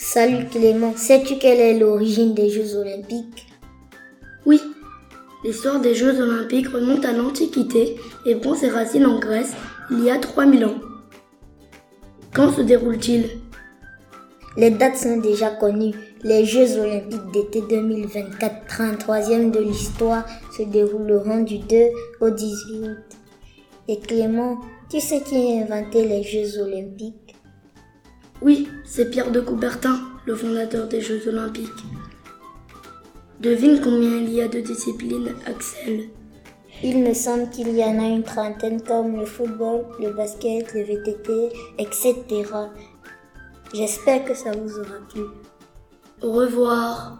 Salut Clément, sais-tu quelle est l'origine des Jeux olympiques? Oui, l'histoire des Jeux olympiques remonte à l'Antiquité et prend ses racines en Grèce il y a 3000 ans. Quand se déroulent-ils Les dates sont déjà connues. Les Jeux olympiques d'été 2024, 33e de l'histoire, se dérouleront du 2 au 18 août. Et Clément, tu sais qui a inventé les Jeux olympiques? Oui, c'est Pierre de Coubertin, le fondateur des Jeux olympiques. Devine combien il y a de disciplines, Axel? Il me semble qu'il y en a une trentaine comme le football, le basket, le VTT, etc. J'espère que ça vous aura plu. Au revoir.